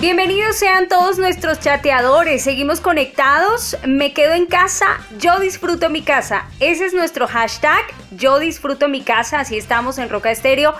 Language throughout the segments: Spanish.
Bienvenidos sean todos nuestros chateadores. Seguimos conectados. Me quedo en casa. Yo disfruto mi casa. Ese es nuestro hashtag. Yo disfruto mi casa. Así estamos en Roca Estéreo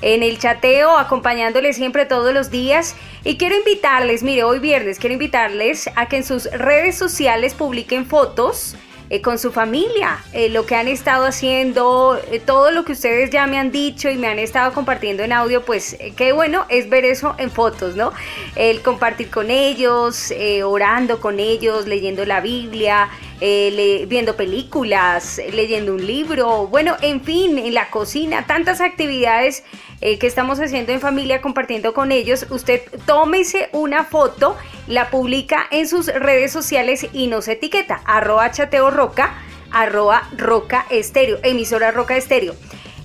en el chateo, acompañándoles siempre todos los días. Y quiero invitarles, mire, hoy viernes quiero invitarles a que en sus redes sociales publiquen fotos eh, con su familia, eh, lo que han estado haciendo, eh, todo lo que ustedes ya me han dicho y me han estado compartiendo en audio, pues qué bueno es ver eso en fotos, ¿no? El compartir con ellos, orando con ellos, leyendo la Biblia, viendo películas, leyendo un libro, bueno, en fin, en la cocina, tantas actividades que estamos haciendo en familia, compartiendo con ellos. Usted tómese una foto la publica en sus redes sociales y nos etiqueta, arroba chateo roca, roca estéreo, emisora roca estéreo.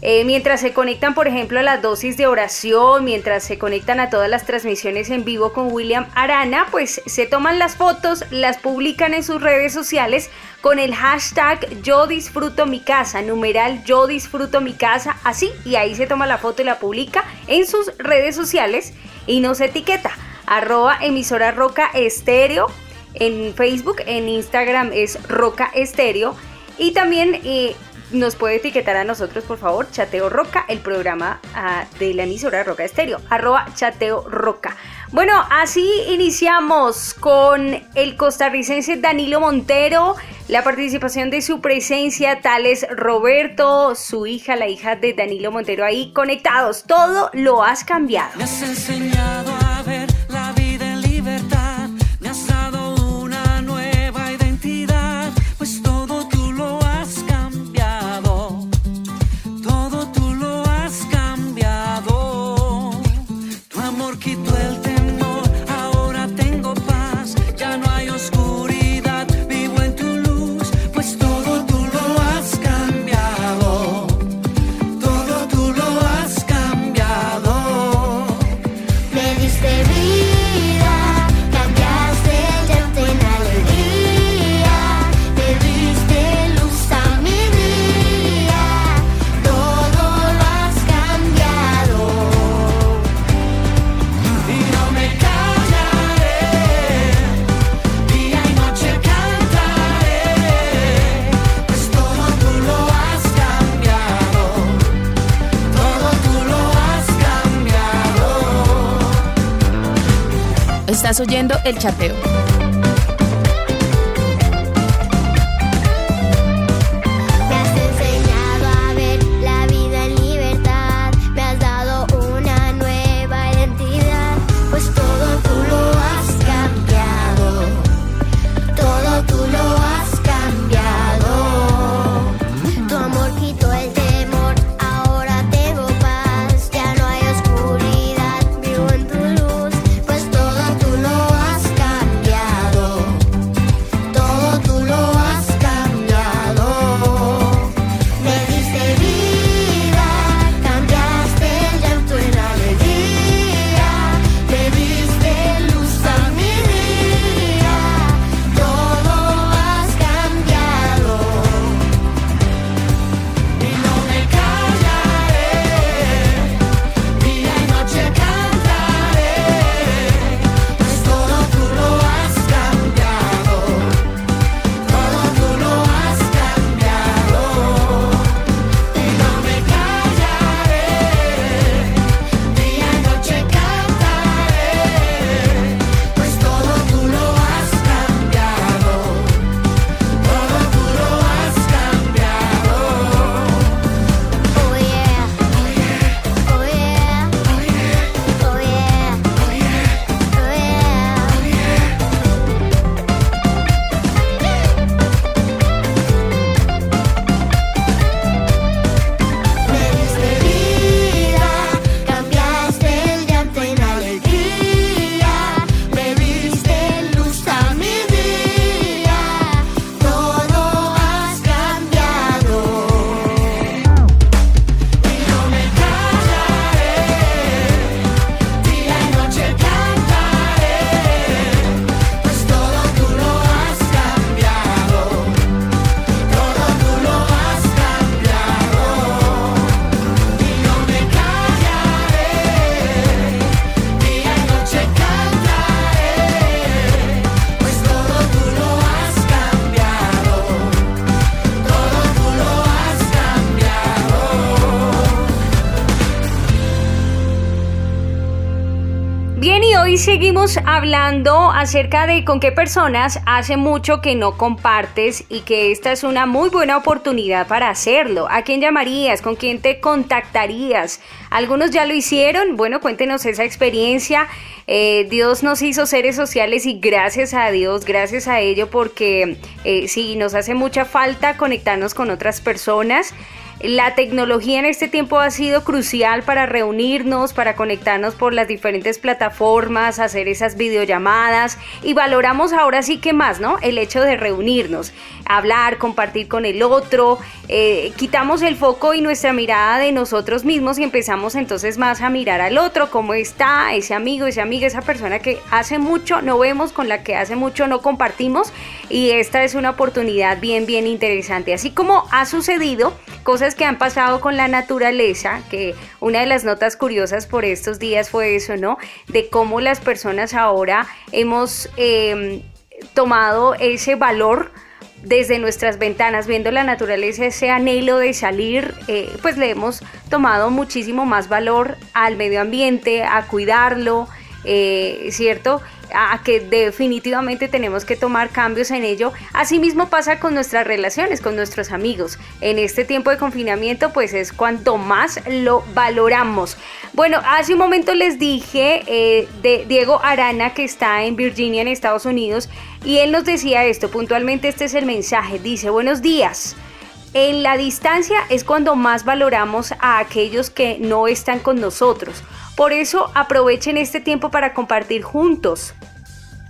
Eh, mientras se conectan, por ejemplo, a las dosis de oración, mientras se conectan a todas las transmisiones en vivo con William Arana, pues se toman las fotos, las publican en sus redes sociales con el hashtag yo disfruto mi casa, numeral yo disfruto mi casa, así, y ahí se toma la foto y la publica en sus redes sociales y nos etiqueta arroba emisora Roca Estéreo en Facebook, en Instagram es Roca Estéreo y también eh, nos puede etiquetar a nosotros, por favor, Chateo Roca, el programa ah, de la emisora Roca Estéreo, arroba Chateo Roca. Bueno, así iniciamos con el costarricense Danilo Montero, la participación de su presencia, tales Roberto, su hija, la hija de Danilo Montero ahí conectados. Todo lo has cambiado. Estás oyendo el chateo. Hablando acerca de con qué personas hace mucho que no compartes y que esta es una muy buena oportunidad para hacerlo. ¿A quién llamarías? ¿Con quién te contactarías? Algunos ya lo hicieron. Bueno, cuéntenos esa experiencia. Eh, Dios nos hizo seres sociales y gracias a Dios, gracias a ello, porque eh, sí, nos hace mucha falta conectarnos con otras personas. La tecnología en este tiempo ha sido crucial para reunirnos, para conectarnos por las diferentes plataformas, hacer esas videollamadas y valoramos ahora sí que más, ¿no? El hecho de reunirnos, hablar, compartir con el otro, eh, quitamos el foco y nuestra mirada de nosotros mismos y empezamos entonces más a mirar al otro, cómo está ese amigo, esa amiga, esa persona que hace mucho no vemos, con la que hace mucho no compartimos y esta es una oportunidad bien, bien interesante. Así como ha sucedido cosas que han pasado con la naturaleza, que una de las notas curiosas por estos días fue eso, ¿no? De cómo las personas ahora hemos em, tomado ese valor desde nuestras ventanas, viendo la naturaleza, ese anhelo de salir, eh, pues le hemos tomado muchísimo más valor al medio ambiente, a cuidarlo, eh, ¿cierto? A que definitivamente tenemos que tomar cambios en ello. Asimismo pasa con nuestras relaciones, con nuestros amigos. En este tiempo de confinamiento pues es cuanto más lo valoramos. Bueno, hace un momento les dije eh, de Diego Arana que está en Virginia, en Estados Unidos, y él nos decía esto, puntualmente este es el mensaje, dice, buenos días. En la distancia es cuando más valoramos a aquellos que no están con nosotros. Por eso aprovechen este tiempo para compartir juntos.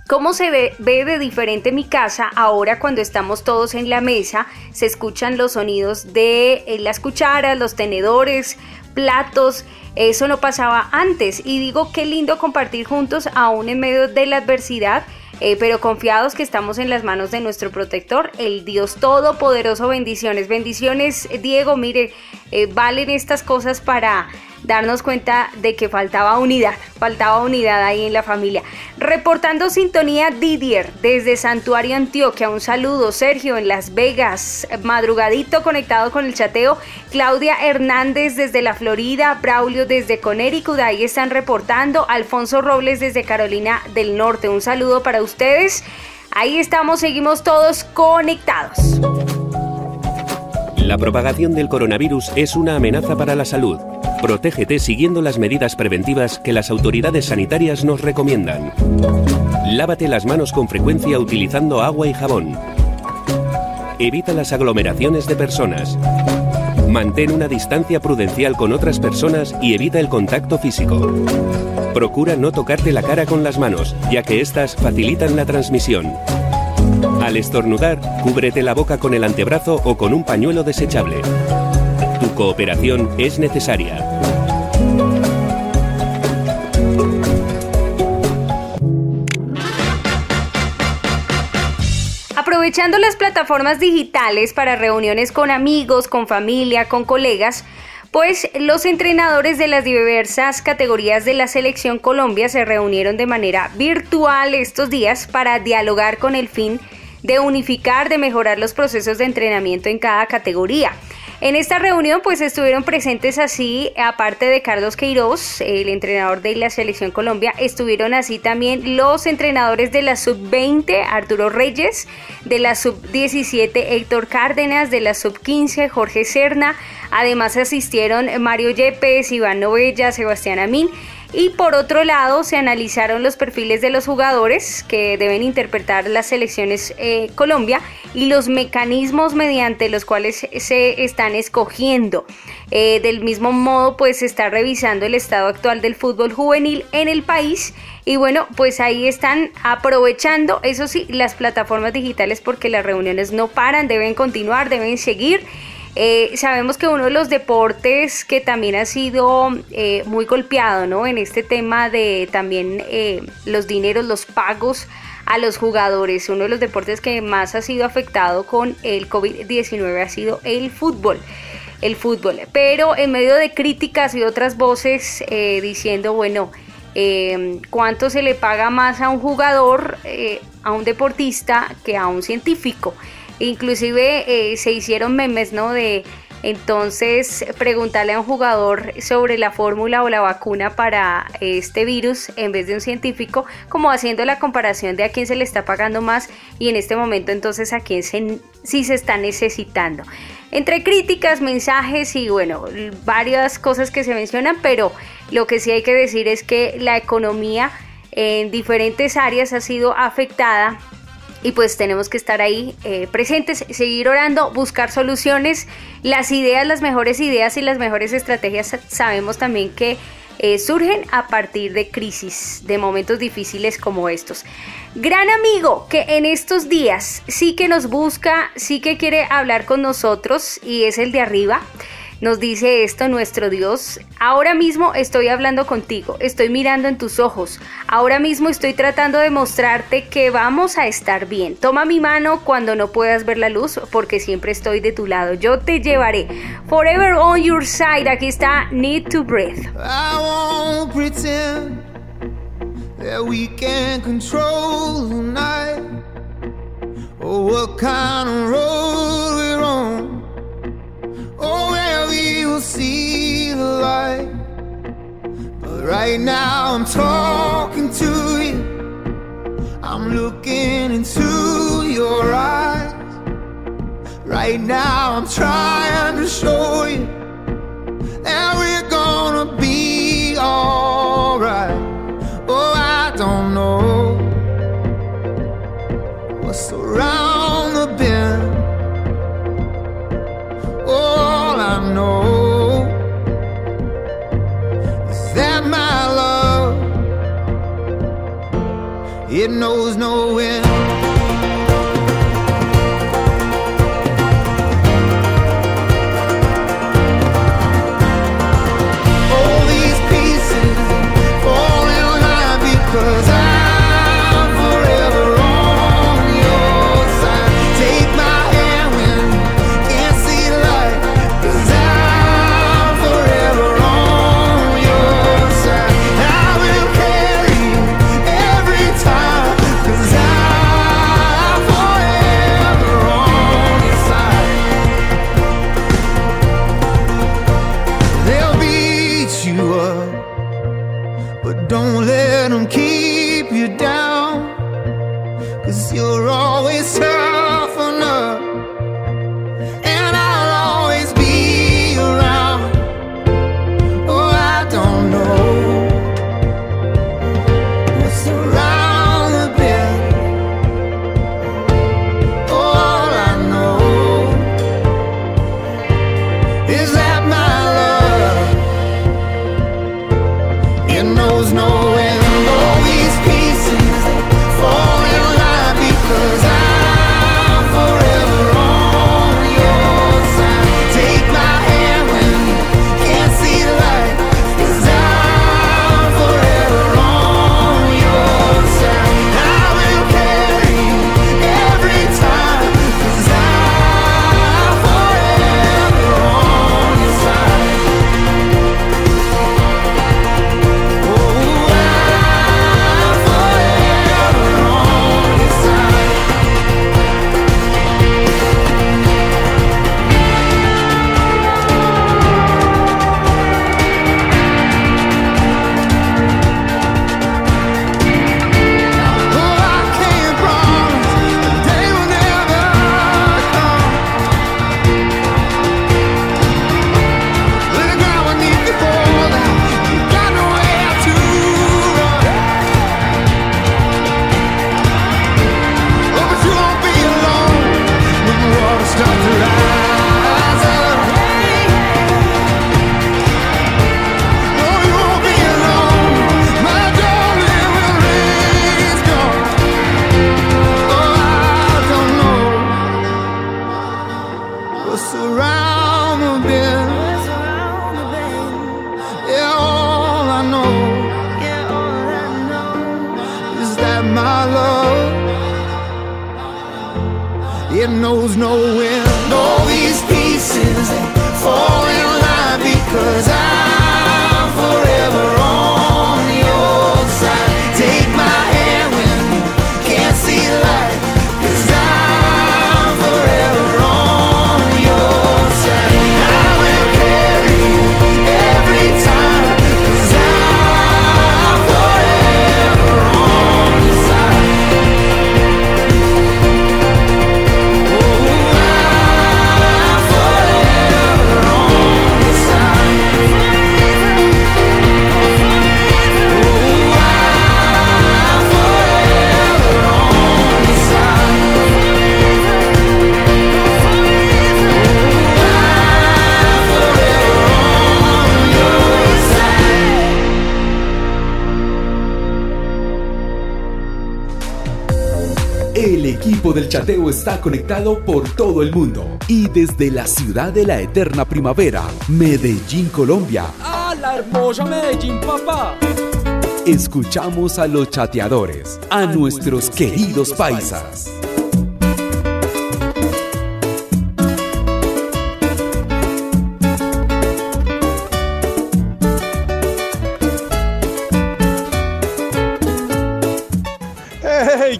¿Cómo se ve, de diferente mi casa ahora cuando estamos todos en la mesa? Se escuchan los sonidos de eh, las cucharas, los tenedores, platos. Eso no pasaba antes. Y digo, qué lindo compartir juntos aún en medio de la adversidad. Eh, pero confiados que estamos en las manos de nuestro protector, el Dios Todopoderoso. Bendiciones, bendiciones, Diego. Mire, eh, valen estas cosas para darnos cuenta de que faltaba unidad, faltaba unidad ahí en la familia. Reportando sintonía Didier desde Santuario Antioquia, un saludo Sergio en Las Vegas, madrugadito conectado con el chateo, Claudia Hernández desde la Florida, Braulio desde Connecticut, ahí están reportando, Alfonso Robles desde Carolina del Norte, un saludo para ustedes. Ahí estamos, seguimos todos conectados. La propagación del coronavirus es una amenaza para la salud. Protégete siguiendo las medidas preventivas que las autoridades sanitarias nos recomiendan. Lávate las manos con frecuencia utilizando agua y jabón. Evita las aglomeraciones de personas. Mantén una distancia prudencial con otras personas y evita el contacto físico. Procura no tocarte la cara con las manos, ya que éstas facilitan la transmisión. Al estornudar, cúbrete la boca con el antebrazo o con un pañuelo desechable cooperación es necesaria. Aprovechando las plataformas digitales para reuniones con amigos, con familia, con colegas, pues los entrenadores de las diversas categorías de la selección Colombia se reunieron de manera virtual estos días para dialogar con el fin de unificar, de mejorar los procesos de entrenamiento en cada categoría. En esta reunión pues estuvieron presentes así, aparte de Carlos Queiroz, el entrenador de la Selección Colombia, estuvieron así también los entrenadores de la Sub-20, Arturo Reyes, de la Sub-17, Héctor Cárdenas, de la Sub-15, Jorge Serna, además asistieron Mario Yepes, Iván Novella, Sebastián Amín y por otro lado, se analizaron los perfiles de los jugadores que deben interpretar las selecciones eh, Colombia y los mecanismos mediante los cuales se están escogiendo. Eh, del mismo modo, pues se está revisando el estado actual del fútbol juvenil en el país. Y bueno, pues ahí están aprovechando, eso sí, las plataformas digitales porque las reuniones no paran, deben continuar, deben seguir. Eh, sabemos que uno de los deportes que también ha sido eh, muy golpeado, ¿no? En este tema de también eh, los dineros, los pagos a los jugadores. Uno de los deportes que más ha sido afectado con el COVID-19 ha sido el fútbol. El fútbol. Pero en medio de críticas y otras voces diciendo, bueno, cuánto se le paga más a un jugador, a un deportista, que a un científico. Inclusive eh, se hicieron memes, ¿no? De Entonces, preguntarle a un jugador sobre la fórmula o la vacuna para este virus en vez de un científico, como haciendo la comparación de a quién se le está pagando más y en este momento entonces a quién se, sí se está necesitando. Entre críticas, mensajes y bueno, varias cosas que se mencionan, pero lo que sí hay que decir es que la economía en diferentes áreas ha sido afectada y pues tenemos que estar ahí eh, presentes, seguir orando, buscar soluciones, las ideas, las mejores ideas y las mejores estrategias sabemos también que eh, surgen a partir de crisis, de momentos difíciles como estos. Gran amigo que en estos días sí que nos busca, sí que quiere hablar con nosotros y es el de arriba. Nos dice esto nuestro Dios, ahora mismo estoy hablando contigo, estoy mirando en tus ojos, ahora mismo estoy tratando de mostrarte que vamos a estar bien. Toma mi mano cuando no puedas ver la luz porque siempre estoy de tu lado, yo te llevaré. Forever on your side, aquí está Need to Breathe. I won't pretend that we can control the night or what kind of road we're on. Oh, where we will see the light. But right now I'm talking to you. I'm looking into your eyes. Right now I'm trying to show you that we're gonna that my love it knows no end. Equipo del chateo está conectado por todo el mundo y desde la ciudad de la eterna primavera, Medellín, Colombia. ¡Ah, la hermosa Medellín, papá! Escuchamos a los chateadores, a, nuestros, queridos, paisas. ¡Hey!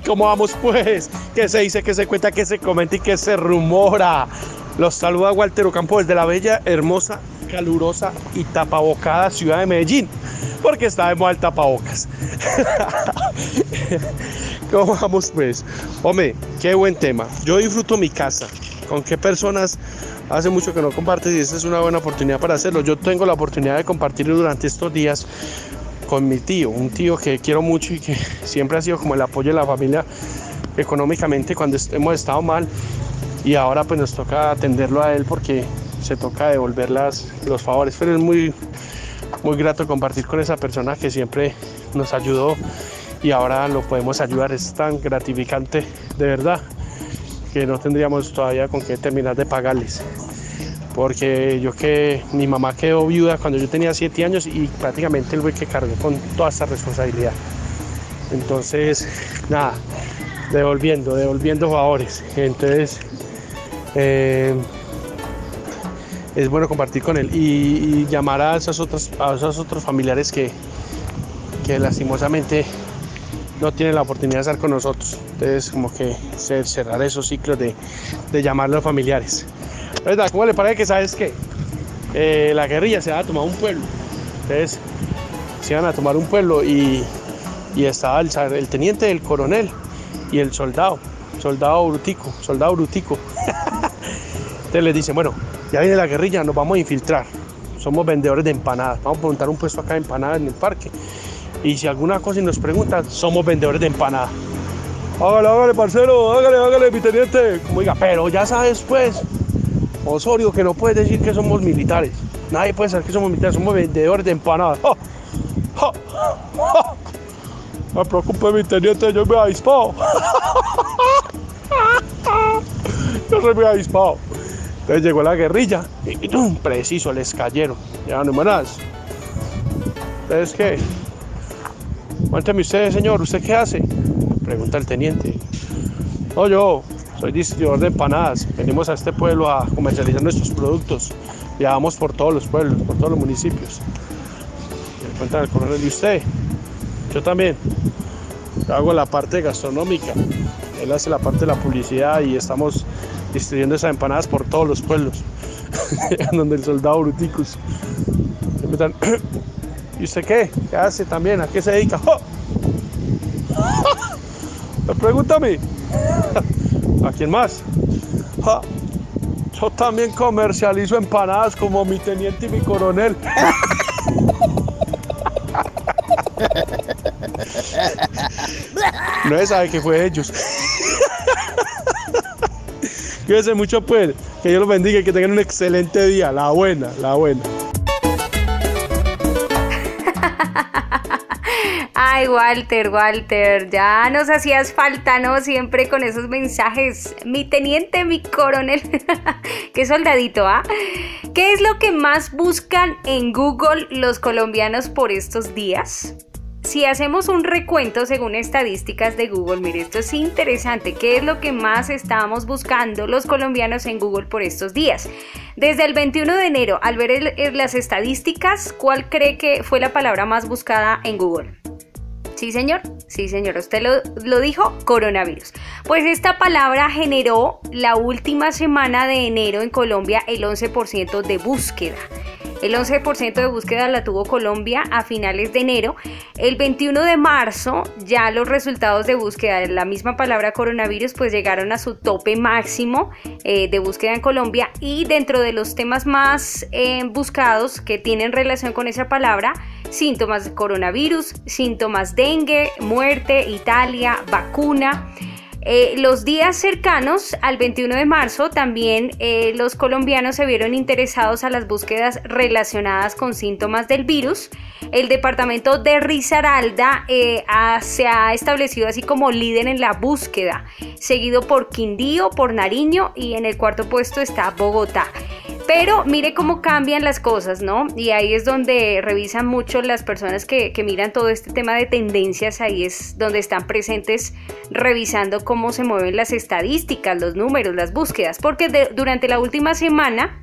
¿Cómo vamos pues? ¿Qué se dice, qué se cuenta, qué se comenta y qué se rumora? Los saluda Walter Ocampo desde la bella, hermosa, calurosa y tapabocada ciudad de Medellín, porque está de moda el tapabocas. ¿Cómo vamos pues? Hombre, qué buen tema. Yo disfruto mi casa. ¿Con qué personas? Hace mucho que no compartes y esta es una buena oportunidad para hacerlo. Yo tengo la oportunidad de compartir durante estos días con mi tío, un tío que quiero mucho y que siempre ha sido como el apoyo de la familia económicamente cuando hemos estado mal. Y ahora pues nos toca atenderlo a él porque se toca devolver las, los favores, pero es muy, muy grato compartir con esa persona que siempre nos ayudó y ahora lo podemos ayudar, es tan gratificante de verdad que no tendríamos todavía con qué terminar de pagarles porque yo que mi mamá quedó viuda cuando yo tenía 7 años y prácticamente él fue que cargó con toda esta responsabilidad. Entonces, nada, devolviendo, devolviendo favores. Entonces, eh, es bueno compartir con él y, llamar a esos otros, a esos otros familiares que, que lastimosamente no tienen la oportunidad de estar con nosotros. Entonces, como que cerrar esos ciclos de, de llamar a los familiares. ¿Cómo le parece que sabes que eh, la guerrilla se va a tomar un pueblo? Entonces, se iban a tomar un pueblo y, y estaba el, teniente del coronel y el soldado, soldado brutico, soldado brutico. Entonces les dicen, bueno, ya viene la guerrilla, nos vamos a infiltrar. Somos vendedores de empanadas. Vamos a montar un puesto acá de empanadas en el parque. Y si alguna cosa nos preguntan, somos vendedores de empanadas. Hágale, hágale, parcero, hágale, hágale, mi teniente. Como diga, pero ya sabes, pues, Osorio, que no puedes decir que somos militares. Nadie puede saber que somos militares, somos vendedores de empanadas. ¡Ja! No me preocupe, mi teniente, yo me he avispado. yo se me avispado. Entonces llegó la guerrilla y ¡tum! preciso, les cayeron. Ya no más. Entonces, ¿qué? Cuénteme usted, señor, ¿usted qué hace? Pregunta el teniente. No, yo, soy distribuidor de empanadas. Venimos a este pueblo a comercializar nuestros productos. Viajamos por todos los pueblos, por todos los municipios. Me cuentan el coronel de usted. Yo también. Yo hago la parte gastronómica. Él hace la parte de la publicidad y estamos distribuyendo esas empanadas por todos los pueblos. donde el soldado Bruticus. ¿Y usted qué? ¿Qué hace también? ¿A qué se dedica? ¡Oh! Pregúntame. ¿A quién más? yo también comercializo empanadas como mi teniente y mi coronel. no se sabe que fue ellos. Cuídense mucho pues, que Dios los bendiga y que tengan un excelente día. La buena, la buena. Walter, Walter, ya nos hacías falta, ¿no? Siempre con esos mensajes. Mi teniente, mi coronel. Qué soldadito, ¿ah? ¿Qué es lo que más buscan en Google los colombianos por estos días? Si hacemos un recuento según estadísticas de Google, mire, esto es interesante. ¿Qué es lo que más estábamos buscando los colombianos en Google por estos días? Desde el 21 de enero, al ver las estadísticas, ¿cuál cree que fue la palabra más buscada en Google? Sí, señor. Sí, señor. Usted lo, dijo, coronavirus. Pues esta palabra generó la última semana de enero en Colombia el 11% de búsqueda. El 11% de búsqueda la tuvo Colombia a finales de enero. El 21 de marzo ya los resultados de búsqueda de la misma palabra coronavirus pues llegaron a su tope máximo eh, de búsqueda en Colombia y dentro de los temas más eh, buscados que tienen relación con esa palabra síntomas de coronavirus, síntomas dengue, muerte, Italia, vacuna. Eh, los días cercanos al 21 de marzo también eh, los colombianos se vieron interesados a las búsquedas relacionadas con síntomas del virus. El departamento de Risaralda eh, se ha establecido así como líder en la búsqueda, seguido por Quindío, por Nariño y en el cuarto puesto está Bogotá. Pero mire cómo cambian las cosas, ¿no? Y ahí es donde revisan mucho las personas que, miran todo este tema de tendencias, ahí es donde están presentes revisando cómo se mueven las estadísticas, los números, las búsquedas, porque durante la última semana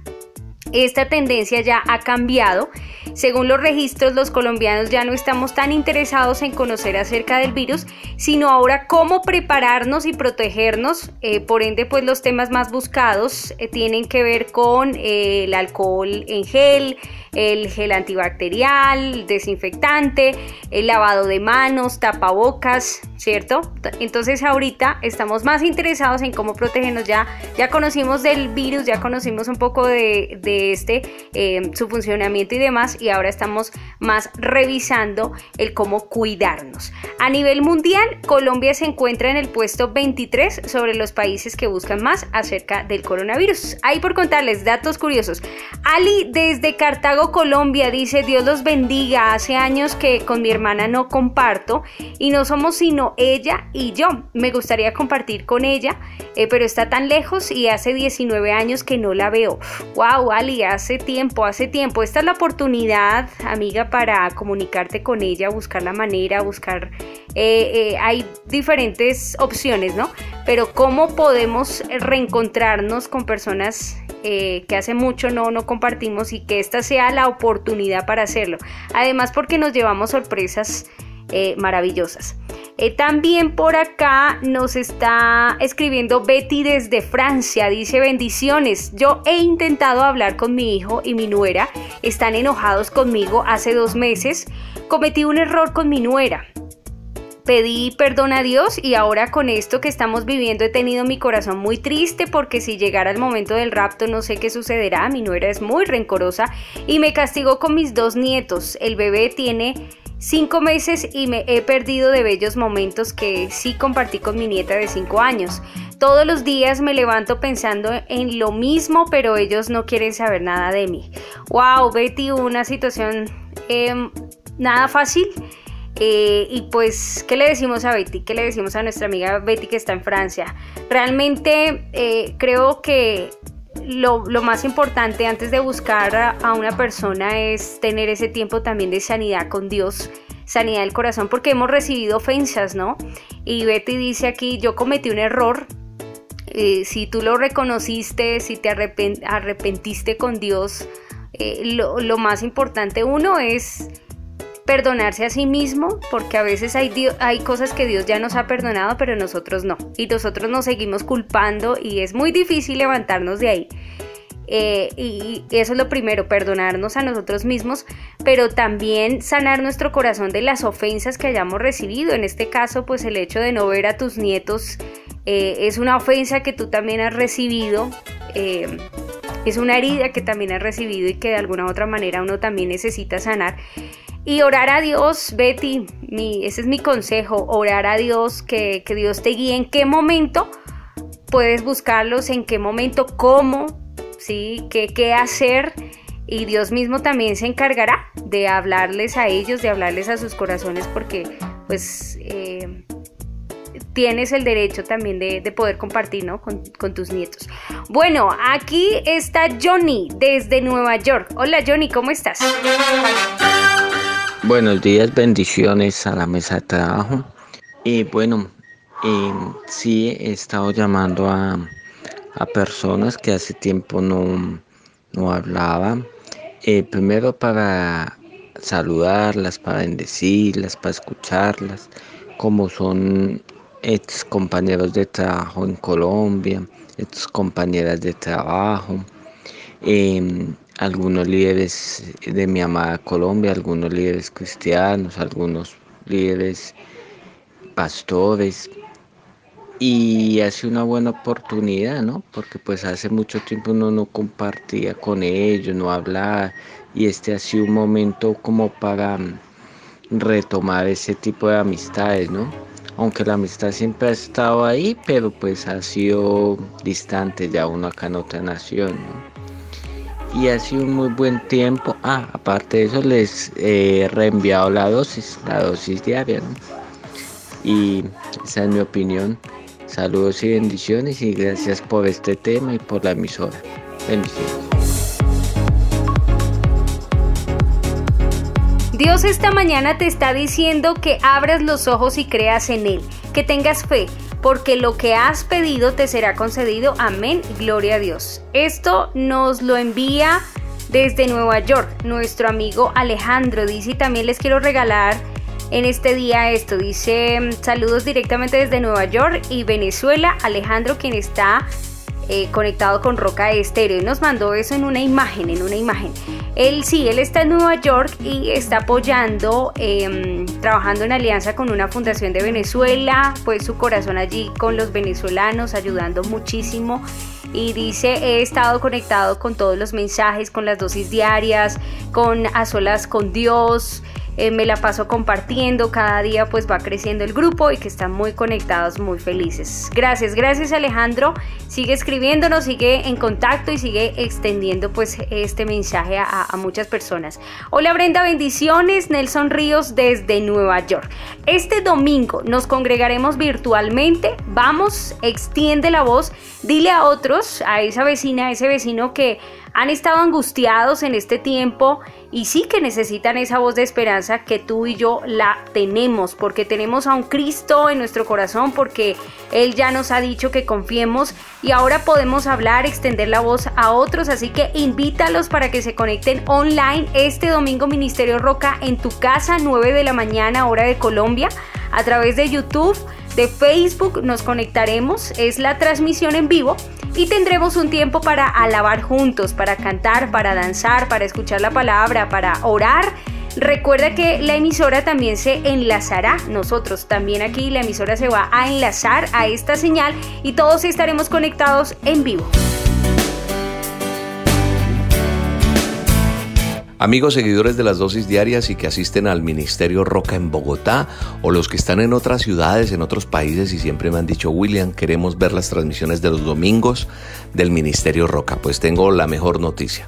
esta tendencia ya ha cambiado. Según los registros, los colombianos ya no estamos tan interesados en conocer acerca del virus, sino ahora cómo prepararnos y protegernos. Eh, por ende, pues los temas más buscados eh, tienen que ver con eh, el alcohol en gel, el gel antibacterial, desinfectante, el lavado de manos, tapabocas, ¿cierto? Entonces ahorita estamos más interesados en cómo protegernos. Ya, ya conocimos del virus, ya conocimos un poco de, este, eh, su funcionamiento y demás, y ahora estamos más revisando el cómo cuidarnos. A nivel mundial, Colombia se encuentra en el puesto 23 sobre los países que buscan más acerca del coronavirus. Ahí por contarles datos curiosos. Ali desde Cartago Colombia dice, Dios los bendiga, hace años que con mi hermana no comparto y no somos sino ella y yo. Me gustaría compartir con ella, eh, pero está tan lejos y hace 19 años que no la veo. Wow, Ali, hace tiempo, hace tiempo. Esta es la oportunidad, amiga, para comunicarte con ella, buscar la manera, buscar... Eh, eh, hay diferentes opciones, ¿no? Pero cómo podemos reencontrarnos con personas eh, que hace mucho no, no compartimos y que esta sea la oportunidad para hacerlo. Además porque nos llevamos sorpresas eh, maravillosas. Eh, también por acá nos está escribiendo Betty desde Francia. Dice bendiciones. Yo he intentado hablar con mi hijo y mi nuera. Están enojados conmigo hace dos meses. Cometí un error con mi nuera pedí perdón a Dios y ahora con esto que estamos viviendo he tenido mi corazón muy triste porque si llegara el momento del rapto no sé qué sucederá. Mi nuera es muy rencorosa y me castigó con mis dos nietos. El bebé tiene cinco meses y me he perdido de bellos momentos que sí compartí con mi nieta de cinco años. Todos los días me levanto pensando en lo mismo, pero ellos no quieren saber nada de mí. Wow, Betty, una situación em, nada fácil. Eh, y pues, ¿qué le decimos a Betty? ¿Qué le decimos a nuestra amiga Betty que está en Francia? Realmente eh, creo que lo, más importante antes de buscar a, una persona es tener ese tiempo también de sanidad con Dios, sanidad del corazón, porque hemos recibido ofensas, ¿no? Y Betty dice aquí, yo cometí un error. Eh, si tú lo reconociste, si te arrepentiste con Dios, lo, lo más importante uno es perdonarse a sí mismo, porque a veces hay, hay cosas que Dios ya nos ha perdonado, pero nosotros no. Y nosotros nos seguimos culpando y es muy difícil levantarnos de ahí. Eh, y, eso es lo primero, perdonarnos a nosotros mismos, pero también sanar nuestro corazón de las ofensas que hayamos recibido. En este caso, pues el hecho de no ver a tus nietos eh, es una ofensa que tú también has recibido. Eh, es una herida que también has recibido y que de alguna otra manera uno también necesita sanar. Y orar a Dios, Betty, ese es mi consejo, orar a Dios, que, Dios te guíe en qué momento puedes buscarlos, en qué momento, cómo, ¿sí? ¿Qué, qué hacer? Y Dios mismo también se encargará de hablarles a ellos, de hablarles a sus corazones, porque pues eh, tienes el derecho también de, poder compartir ¿no? con, con, tus nietos. Bueno, aquí está Johnny desde Nueva York. Hola Johnny, ¿cómo estás? Buenos días, bendiciones a la mesa de trabajo. Y bueno, sí he estado llamando a, personas que hace tiempo no, no hablaba. Eh, primero para saludarlas, para bendecirlas, para escucharlas, como son ex compañeros de trabajo en Colombia, ex compañeras de trabajo. Em, algunos líderes de mi amada Colombia, algunos líderes cristianos, algunos líderes pastores. Y hace una buena oportunidad, ¿no? Porque pues hace mucho tiempo uno no compartía con ellos, no hablaba. Y este ha sido un momento como para retomar ese tipo de amistades, ¿no? aunque la amistad siempre ha estado ahí, pero pues ha sido distante ya uno acá en otra nación. Y ha sido un muy buen tiempo. Ah, aparte de eso les he reenviado la dosis, la dosis diaria. Y esa es mi opinión. Saludos y bendiciones y gracias por este tema y por la emisora. Bendiciones. Dios esta mañana te está diciendo que abras los ojos y creas en Él, que tengas fe, porque lo que has pedido te será concedido. Amén. Gloria a Dios. Esto nos lo envía desde Nueva York nuestro amigo Alejandro. Dice y también les quiero regalar en este día esto. Dice saludos directamente desde Nueva York y Venezuela. Alejandro quien está eh, conectado con Roca Estéreo y nos mandó eso en una imagen, en una imagen. Él sí, él está en Nueva York y está apoyando, em, trabajando en alianza con una fundación de Venezuela, pues su corazón allí con los venezolanos, ayudando muchísimo. Y dice, he estado conectado con todos los mensajes, con las dosis diarias, con a solas con Dios. Eh, me la paso compartiendo, cada día pues va creciendo el grupo y que están muy conectados, muy felices. Gracias, gracias Alejandro, sigue escribiéndonos, sigue en contacto y sigue extendiendo pues este mensaje a, a muchas personas. Hola Brenda, bendiciones, Nelson Ríos desde Nueva York. Este domingo nos congregaremos virtualmente, vamos, extiende la voz, dile a otros, a esa vecina, a ese vecino que han estado angustiados en este tiempo y sí que necesitan esa voz de esperanza que tú y yo la tenemos, porque tenemos a un Cristo en nuestro corazón, porque Él ya nos ha dicho que confiemos y ahora podemos hablar, extender la voz a otros, así que invítalos para que se conecten online este domingo Ministerio Roca en tu casa, 9 de la mañana, hora de Colombia, a través de YouTube de Facebook nos conectaremos, es la transmisión en vivo y tendremos un tiempo para alabar juntos, para cantar, para danzar, para escuchar la palabra, para orar. Recuerda que la emisora también se enlazará, nosotros también aquí la emisora se va a enlazar a esta señal y todos estaremos conectados en vivo. Amigos seguidores de las dosis diarias y que asisten al Ministerio Roca en Bogotá o los que están en otras ciudades, en otros países y siempre me han dicho, William, queremos ver las transmisiones de los domingos del Ministerio Roca. Pues tengo la mejor noticia.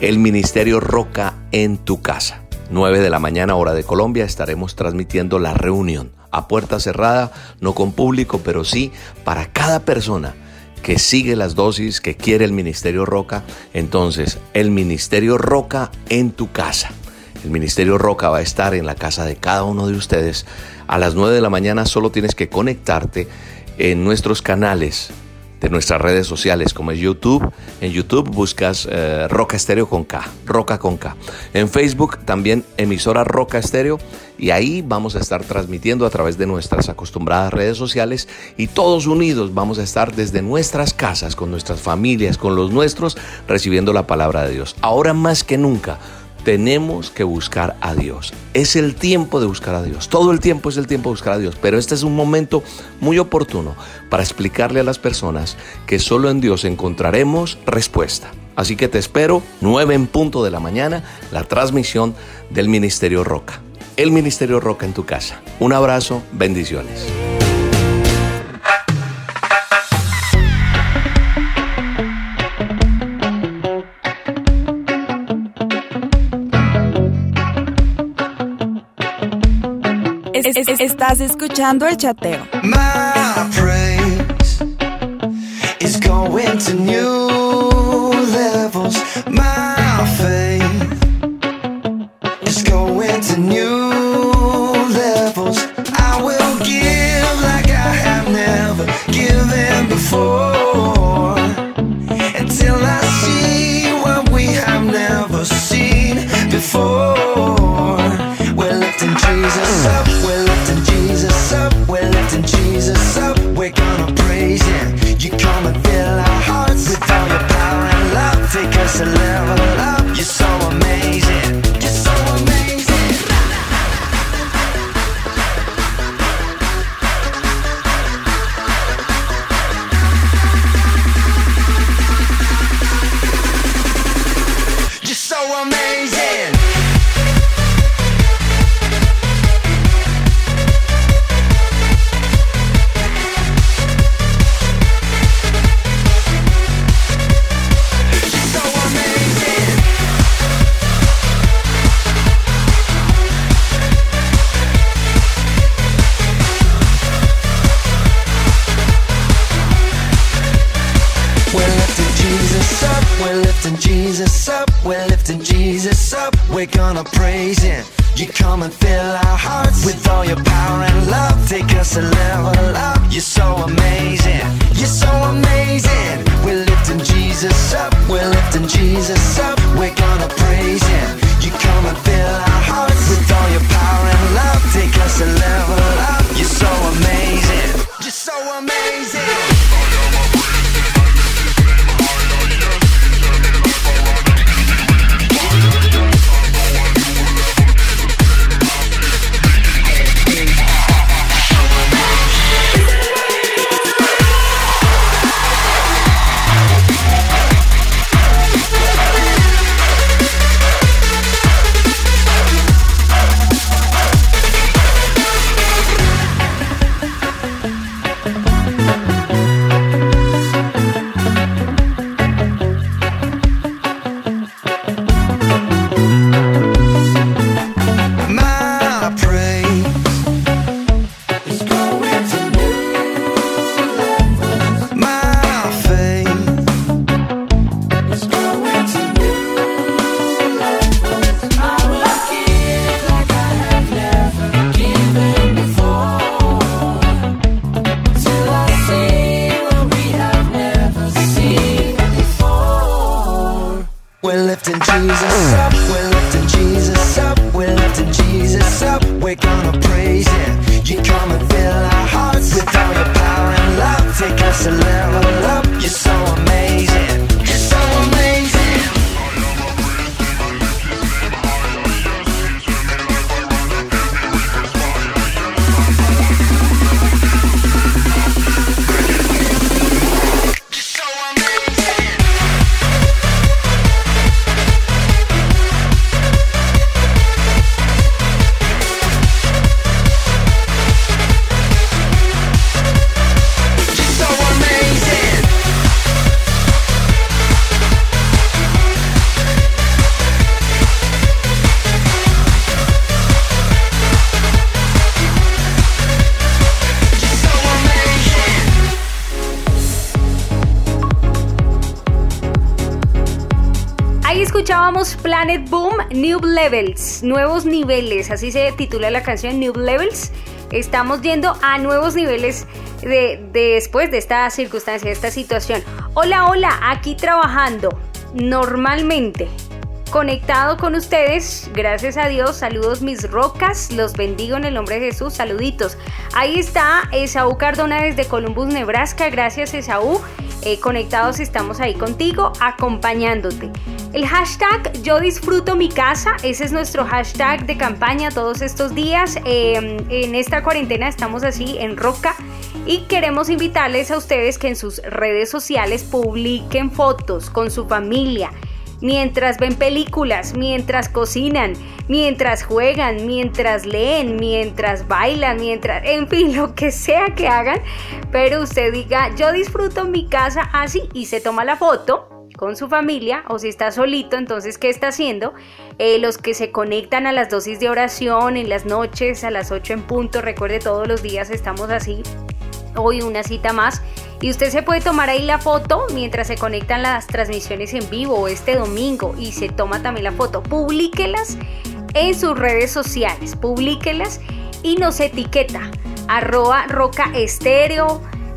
El Ministerio Roca en tu casa. 9 de la mañana hora de Colombia estaremos transmitiendo la reunión a puerta cerrada, no con público, pero sí para cada persona que sigue las dosis, que quiere el Ministerio Roca, entonces el Ministerio Roca en tu casa. El Ministerio Roca va a estar en la casa de cada uno de ustedes. A las 9 de la mañana solo tienes que conectarte en nuestros canales de nuestras redes sociales como es YouTube. En YouTube buscas eh, Roca Estéreo con K, Roca con K. En Facebook también emisora Roca Estéreo y ahí vamos a estar transmitiendo a través de nuestras acostumbradas redes sociales y todos unidos vamos a estar desde nuestras casas, con nuestras familias, con los nuestros, recibiendo la palabra de Dios. Ahora más que nunca tenemos que buscar a Dios. Es el tiempo de buscar a Dios. Todo el tiempo es el tiempo de buscar a Dios. Pero este es un momento muy oportuno para explicarle a las personas que solo en Dios encontraremos respuesta. Así que te espero 9 en punto de la mañana, la transmisión del Ministerio Roca. El Ministerio Roca en tu casa. Un abrazo, bendiciones. Estás escuchando el chateo. My praise is going to new Escuchábamos Planet Boom New Levels, nuevos niveles, así se titula la canción New Levels. Estamos yendo a nuevos niveles de después de esta circunstancia, de esta situación. Hola, hola, aquí trabajando normalmente. Conectado con ustedes, gracias a Dios, saludos mis rocas, los bendigo en el nombre de Jesús, saluditos. Ahí está Esaú Cardona desde Columbus, Nebraska, gracias Esaú. Eh, conectados estamos ahí contigo, acompañándote. El hashtag yo disfruto mi casa, ese es nuestro hashtag de campaña todos estos días. Eh, en esta cuarentena estamos así en roca y queremos invitarles a ustedes que en sus redes sociales publiquen fotos con su familia mientras ven películas, mientras cocinan, mientras juegan, mientras leen, mientras bailan, mientras, en fin, lo que sea que hagan, pero usted diga, yo disfruto mi casa así y se toma la foto con su familia o si está solito, entonces, ¿qué está haciendo? Eh, los que se conectan a las dosis de oración en las noches a las 8 en punto, recuerde todos los días estamos así, hoy una cita más y usted se puede tomar ahí la foto mientras se conectan las transmisiones en vivo este domingo y se toma también la foto. Publíquelas en sus redes sociales, publíquelas y nos etiqueta arroba roca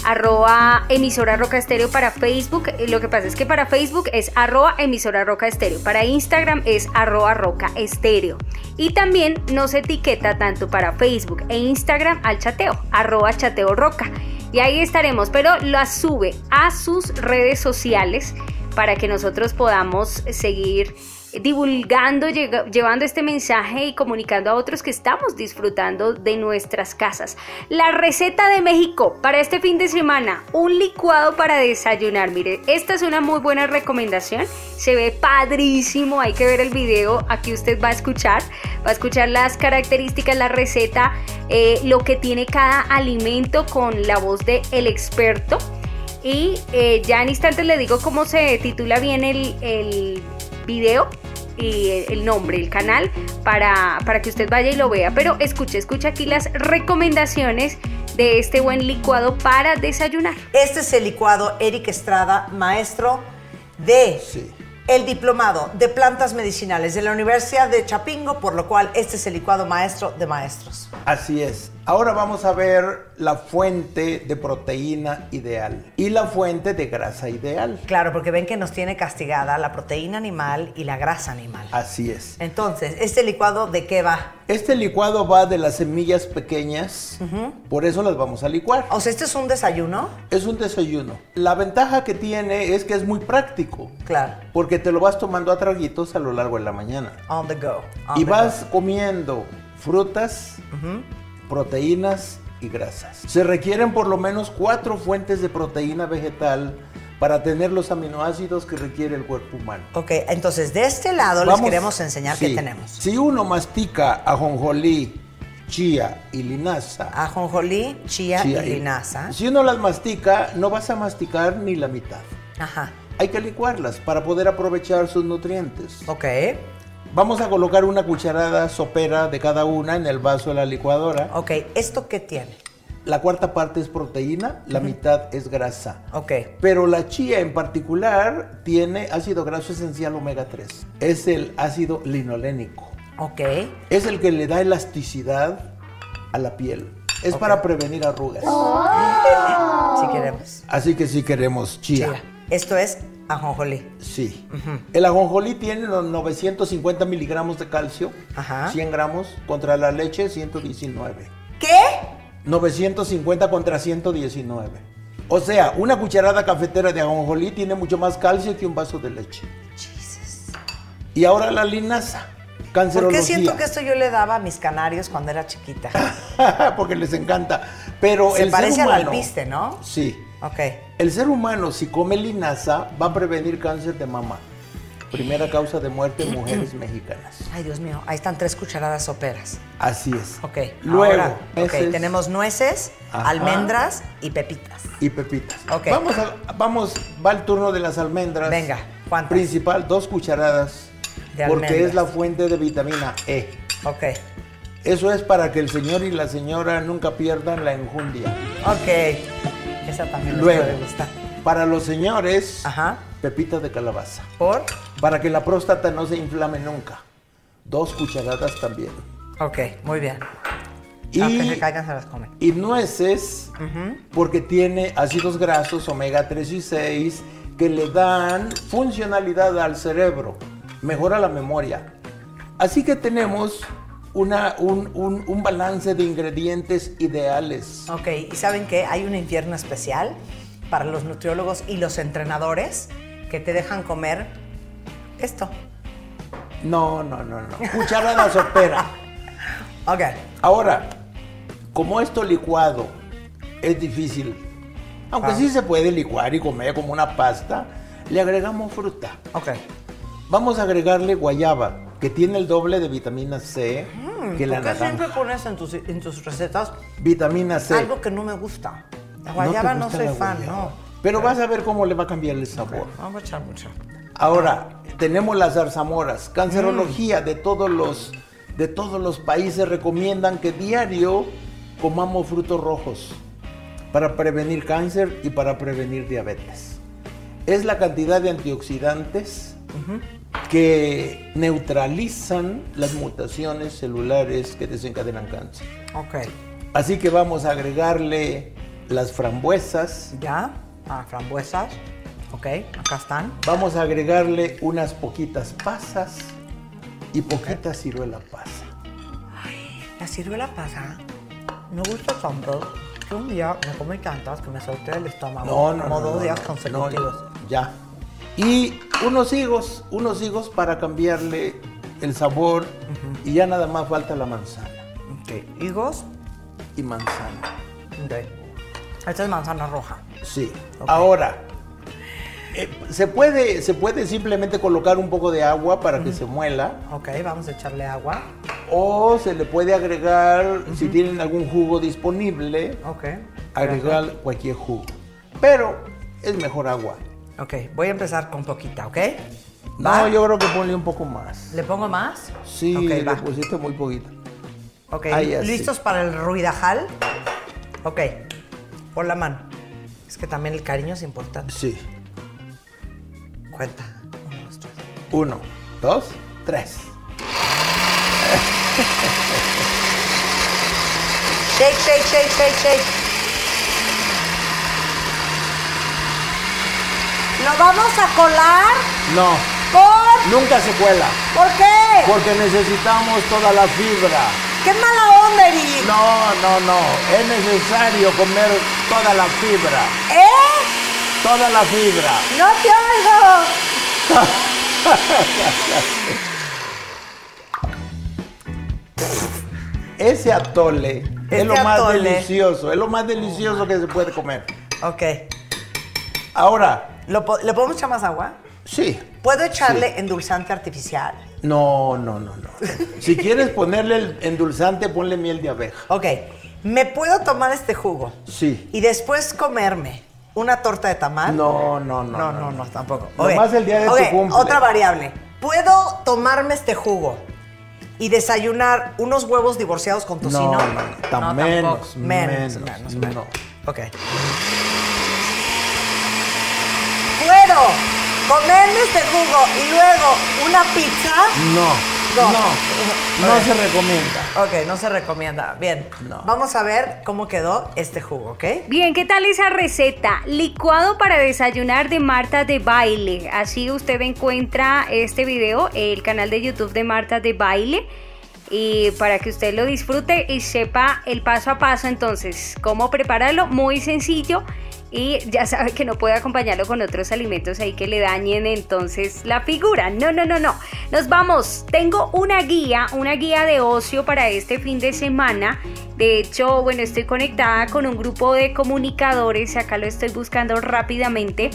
arroba emisora roca estéreo para Facebook. Eh, Lo que pasa es que para Facebook es arroba emisora roca estéreo. Para Instagram es arroba roca estéreo. Y también nos etiqueta tanto para Facebook e Instagram al chateo, arroba chateo roca. Y ahí estaremos, pero las sube a sus redes sociales para que nosotros podamos seguir divulgando, llevando este mensaje y comunicando a otros que estamos disfrutando de nuestras casas. La receta de México para este fin de semana, un licuado para desayunar. Mire, esta es una muy buena recomendación. Se ve padrísimo, hay que ver el video. Aquí usted va a escuchar, va a escuchar las características, la receta, eh, lo que tiene cada alimento con la voz de experto. Y eh, ya en instantes le digo cómo se titula bien el video y el, nombre, el canal, para, para que usted vaya y lo vea. Pero escuche, escuche aquí las recomendaciones de este buen licuado para desayunar. Este es el licuado Eric Estrada, maestro de el diplomado de plantas medicinales de la Universidad de Chapingo, por lo cual este es el licuado maestro de maestros. Así es. Ahora vamos a ver la fuente de proteína ideal y la fuente de grasa ideal. Claro, porque ven que nos tiene castigada la proteína animal y la grasa animal. Así es. Entonces, ¿este licuado de qué va? Este licuado va de las semillas pequeñas, por eso las vamos a licuar. O sea, ¿este es un desayuno? Es un desayuno. La ventaja que tiene es que es muy práctico. Claro. Porque te lo vas tomando a traguitos a lo largo de la mañana. On the go. on Y the vas comiendo frutas, proteínas y grasas. Se requieren por lo menos cuatro fuentes de proteína vegetal para tener los aminoácidos que requiere el cuerpo humano. Ok, entonces de este lado les Vamos- queremos enseñar sí. qué tenemos. Si uno mastica ajonjolí, chía y linaza, Ajonjolí, chía, chía y linaza. Si uno las mastica, no vas a masticar ni la mitad. Ajá. Hay que licuarlas para poder aprovechar sus nutrientes. Ok. Vamos a colocar una cucharada sopera de cada una en el vaso de la licuadora. Ok, ¿esto qué tiene? La cuarta parte es proteína, la mitad es grasa. Ok. Pero la chía en particular tiene ácido graso esencial omega 3. Es el ácido linolénico. Ok. Es el que le da elasticidad a la piel. Es para prevenir arrugas. Si queremos. Así que si queremos chía. Chía. Esto es ajonjolí. Sí. El ajonjolí tiene los 950 miligramos de calcio, Ajá. 100 gramos, contra la leche 119. ¿Qué? 950 contra 119. O sea, una cucharada cafetera de ajonjolí tiene mucho más calcio que un vaso de leche. Y ahora la linaza. ¿Por qué siento que esto yo le daba a mis canarios cuando era chiquita? Porque les encanta. Pero Se el parece ser al humano, alpiste, ¿no? Sí. Ok. El ser humano, si come linaza, va a prevenir cáncer de mama. Primera causa de muerte en mujeres mexicanas. Ay, Dios mío, ahí están tres cucharadas soperas. Así es. Ok. Luego, ahora, tenemos nueces, Ajá. almendras y pepitas. Y pepitas. Ok. Vamos, a- vamos, va el turno de las almendras. Venga, ¿cuántas? Principal, dos cucharadas. De porque almendras. es la fuente de vitamina E. Ok. Eso es para que el señor y la señora nunca pierdan la enjundia. Ok. Esa también Luego, les puede gustar. para los señores, pepita de calabaza. ¿Por? Para que la próstata no se inflame nunca. Dos cucharadas también. Ok, muy bien. Y- Aunque se caigan, se las comen. Y nueces, porque tiene ácidos grasos, omega 3 y 6, que le dan funcionalidad al cerebro, mejora la memoria. Así que tenemos una, un, un- un balance de ingredientes ideales. Ok, ¿y saben qué? Hay un infierno especial para los nutriólogos y los entrenadores que te dejan comer esto. No, no, no, no. Cucharada sopera. Ok. Ahora, como esto licuado es difícil, aunque Ah. sí se puede licuar y comer como una pasta, le agregamos fruta. Ok. Vamos a agregarle guayaba, que tiene el doble de vitamina C que la Mm, ¿Por qué siempre pones en tus, en tus recetas Vitamina C. algo que no me gusta? La ¿No te guayaba no, soy fan, guayaba? no. Pero vas a ver cómo le va a cambiar el sabor. Vamos a echar mucho. Ahora, tenemos las zarzamoras. Cancerología Mm. de todos los de todos los países recomiendan que diario comamos frutos rojos para prevenir cáncer y para prevenir diabetes. Es la cantidad de antioxidantes que neutralizan las mutaciones celulares que desencadenan cáncer. Ok. Así que vamos a agregarle las frambuesas. ¿Ya? Ah, frambuesas. Ok, acá están. Vamos a agregarle unas poquitas pasas y poquita ciruela pasa. La ciruela pasa. Me gusta tanto que un día me comí tantas que me solté el estómago. No, no, Como no, dos no, días consecutivos. ya. Y unos higos, unos higos para cambiarle el sabor y ya nada más falta la manzana. Ok, higos y manzana. Ok. Esta es manzana roja. Sí. Ahora, eh, se, puede, se puede simplemente colocar un poco de agua para que se muela. Ok, vamos a echarle agua. O se le puede agregar, si tienen algún jugo disponible, Ok. agregar cualquier jugo. Pero es mejor agua. Ok, voy a empezar con poquita, ¿ok? No, yo creo que ponle un poco más. ¿Le pongo más? Sí, Ok, le va. pusiste muy poquito. Ok, Ahí, así. ¿listos para el ruidajal? Ok, por la mano. Es que también el cariño es importante. Sí. Cuenta. Uno, dos, tres. Uno, dos, tres. Shake, shake, shake, shake, shake. ¿Lo vamos a colar? No, ¿Por? nunca se cuela. ¿Por qué? Porque necesitamos toda la fibra. ¡Qué mala onda, Eric! No, no, no. Es necesario comer toda la fibra. ¿Eh? Toda la fibra. ¡No te oigo! Ese atole es lo más atole. delicioso. Es lo más delicioso que se puede comer. Ok. Ahora, ¿Lo ¿Le podemos echar más agua? sí. ¿Puedo echarle endulzante artificial? No, no, no, no. Si quieres ponerle el endulzante, ponle miel de abeja. Ok. ¿Me puedo tomar este jugo Sí. y después comerme una torta de tamal? No, no, no. No, no, no, tampoco. Nomás el día de tu Ok, cumple. Otra variable. ¿Puedo tomarme este jugo y desayunar unos huevos divorciados con tocino? No, no, tan No, menos, tampoco. menos, menos, menos, no. menos. Ok. ¿Puedo comerme este jugo y luego una pizza? No, No. no, no se recomienda. Ok, no se recomienda. Bien. Vamos a ver cómo quedó este jugo, ¿ok? Bien, ¿qué tal esa receta? Licuado para desayunar de Marta de Baile. Así usted encuentra este video, el canal de YouTube de Marta de Baile. Y para que usted lo disfrute y sepa el paso a paso, entonces, cómo prepararlo, muy sencillo. Y ya sabe que no puede acompañarlo con otros alimentos ahí que le dañen entonces la figura. No, no, no, no. Nos vamos. Tengo una guía, una guía de ocio para este fin de semana. De hecho, bueno, estoy conectada con un grupo de comunicadores. Acá lo estoy buscando rápidamente.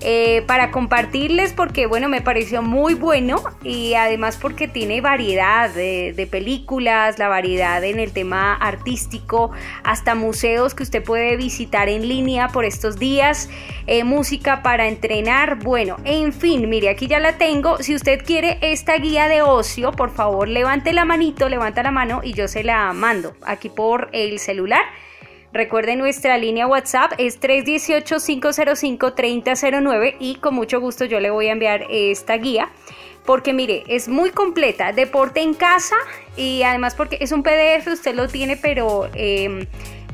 eh, para compartirles porque bueno me pareció muy bueno y además porque tiene variedad de, de películas, la variedad en el tema artístico, hasta museos que usted puede visitar en línea por estos días, eh, música para entrenar, bueno, en fin, mire aquí ya la tengo, si usted quiere esta guía de ocio, por favor levante la manito, levanta la mano y yo se la mando aquí por el celular. Recuerden nuestra línea WhatsApp es 318-505-3009 y con mucho gusto yo le voy a enviar esta guía porque mire, es muy completa, deporte en casa y además porque es un PDF, usted lo tiene, pero eh,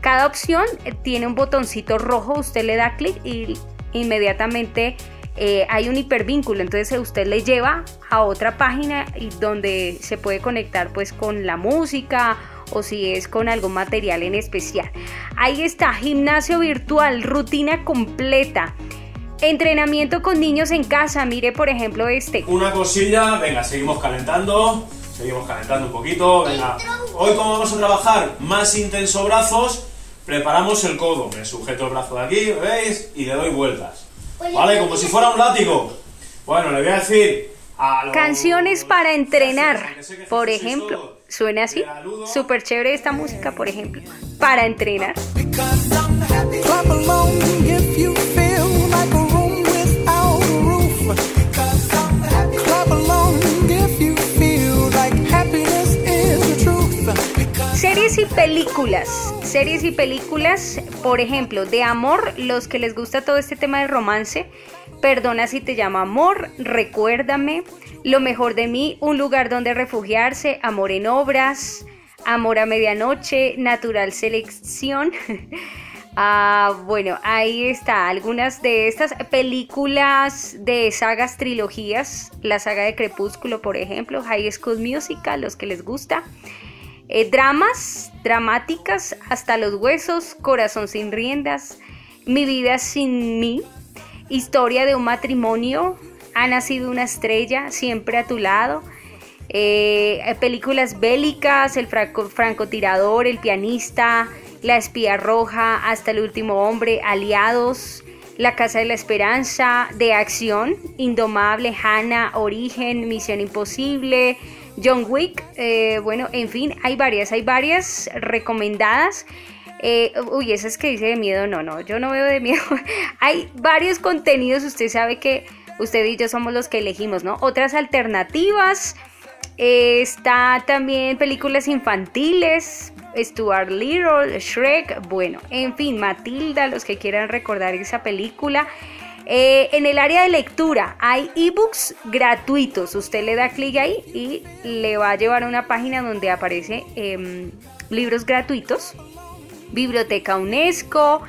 cada opción tiene un botoncito rojo, usted le da clic y inmediatamente eh, hay un hipervínculo, entonces usted le lleva a otra página y donde se puede conectar pues con la música o si es con algún material en especial. Ahí está, gimnasio virtual, rutina completa. Entrenamiento con niños en casa, mire por ejemplo este. Una cosilla, venga, seguimos calentando, seguimos calentando un poquito, venga. Hoy como vamos a trabajar más intenso brazos, preparamos el codo, me sujeto el brazo de aquí, ¿veis? Y le doy vueltas. ¿Vale? Como si fuera un látigo. Bueno, le voy a decir a los... Canciones para entrenar, por ejemplo. Suena así. Súper chévere esta música, por ejemplo. Para entrenar. Películas. Series y películas, por ejemplo, de amor, los que les gusta todo este tema de romance. Perdona si te llama amor, recuérdame. Lo mejor de mí, un lugar donde refugiarse, amor en obras, amor a medianoche, natural selección. Ah, bueno, ahí está, algunas de estas películas de sagas, trilogías, la saga de Crepúsculo, por ejemplo, High School Musical, los que les gusta. Eh, dramas, dramáticas, hasta los huesos, corazón sin riendas, mi vida sin mí, historia de un matrimonio, ha nacido una estrella, siempre a tu lado. Eh, películas bélicas, el franco- francotirador, el pianista, la espía roja, hasta el último hombre, aliados, la casa de la esperanza, de acción, indomable, Hannah, origen, misión imposible, John Wick, eh, bueno, en fin, hay varias, hay varias recomendadas. Eh, uy, esas que dice de miedo, no, no, yo no veo de miedo. hay varios contenidos, usted sabe que usted y yo somos los que elegimos, ¿no? Otras alternativas. Eh, está también películas infantiles, Stuart Little, Shrek, bueno, en fin, Matilda, los que quieran recordar esa película. Eh, en el área de lectura hay ebooks gratuitos. Usted le da clic ahí y le va a llevar a una página donde aparece em, libros gratuitos. Biblioteca UNESCO.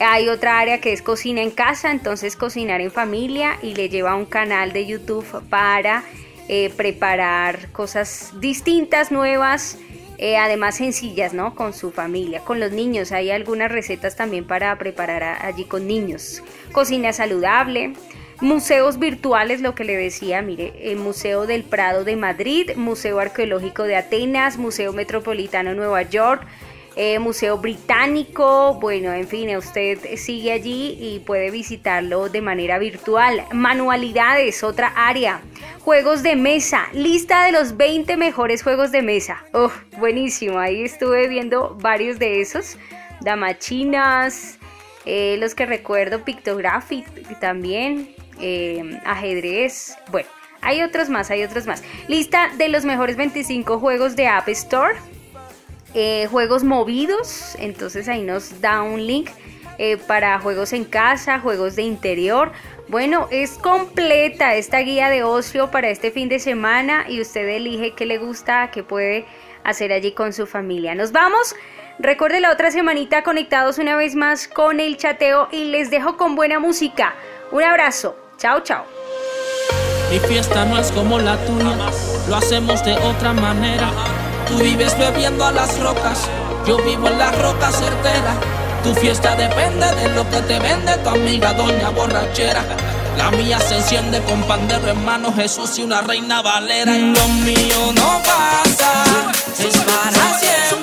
Hay otra área que es cocina en casa, entonces cocinar en familia y le lleva a un canal de YouTube para eh, preparar cosas distintas, nuevas, eh, además sencillas, ¿no? Con su familia, con los niños. Hay algunas recetas también para preparar allí con niños. Cocina saludable. Museos virtuales, lo que le decía, mire, el Museo del Prado de Madrid, Museo Arqueológico de Atenas, Museo Metropolitano de Nueva York, eh, Museo Británico, bueno, en fin, usted sigue allí y puede visitarlo de manera virtual. Manualidades, otra área. Juegos de mesa, lista de los 20 mejores juegos de mesa. Oh, buenísimo, ahí estuve viendo varios de esos. Damachinas, eh, los que recuerdo, Pictographic también, eh, ajedrez, bueno. Hay otros más, hay otros más. Lista de los mejores 25 juegos de App Store eh, juegos movidos, entonces ahí nos da un link eh, para juegos en casa, juegos de interior. Bueno, es completa esta guía de ocio para este fin de semana y usted elige qué le gusta, qué puede hacer allí con su familia. Nos vamos. Recuerde la otra semanita conectados una vez más con el chateo y les dejo con buena música. Un abrazo. Chao, chao. Fiesta no es como la lo hacemos de otra manera. Tú vives bebiendo a las rocas, yo vivo en las rocas certera. Tu fiesta depende de lo que te vende tu amiga doña borrachera. La mía se enciende con pandero en mano, Jesús y una reina valera. Y lo mío no pasa, es para siempre.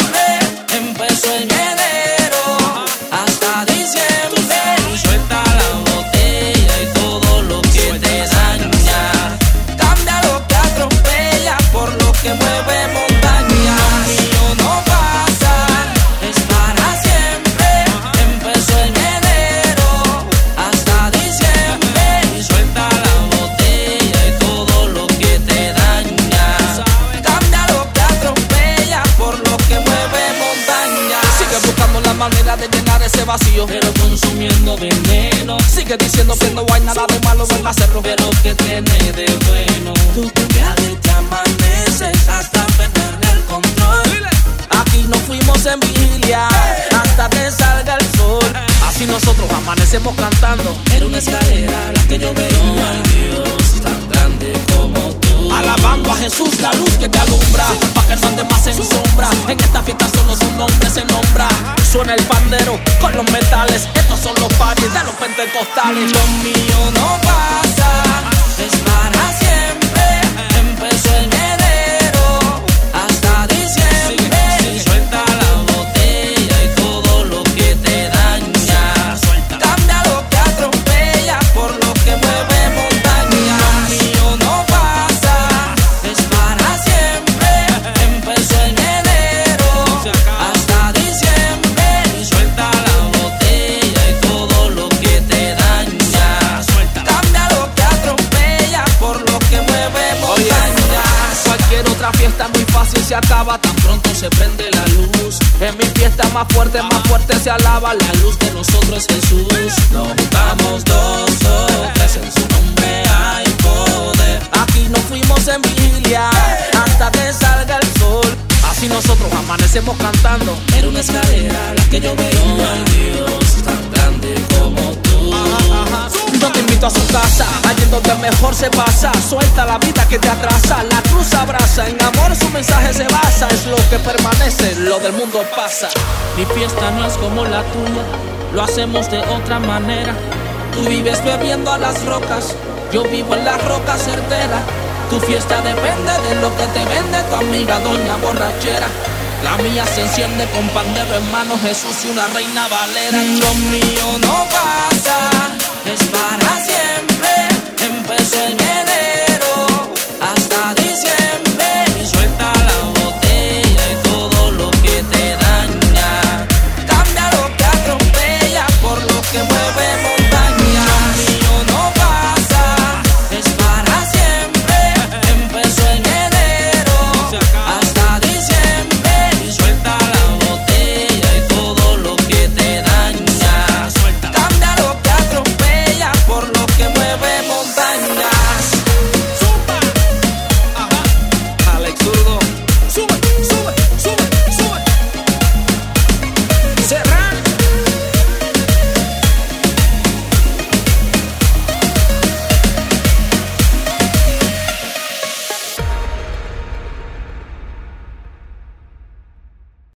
De los pentecostales. Lo mío no hasta que salga el sol. Así nosotros amanecemos cantando. Era una escalera la que yo veo al Dios tan grande como tú. No te invito a su casa, allí donde mejor se pasa. Suelta la vida que te atrasa, la cruz abraza. En amor su mensaje se basa, es lo que permanece, lo del mundo pasa. Mi fiesta no es como la tuya, lo hacemos de otra manera. Tú vives bebiendo a las rocas, yo vivo en las rocas certera. Tu fiesta depende de lo que te vende tu amiga doña borrachera. La mía se enciende con pandero en mano, Jesús y una reina valera. Lo mío no pasa,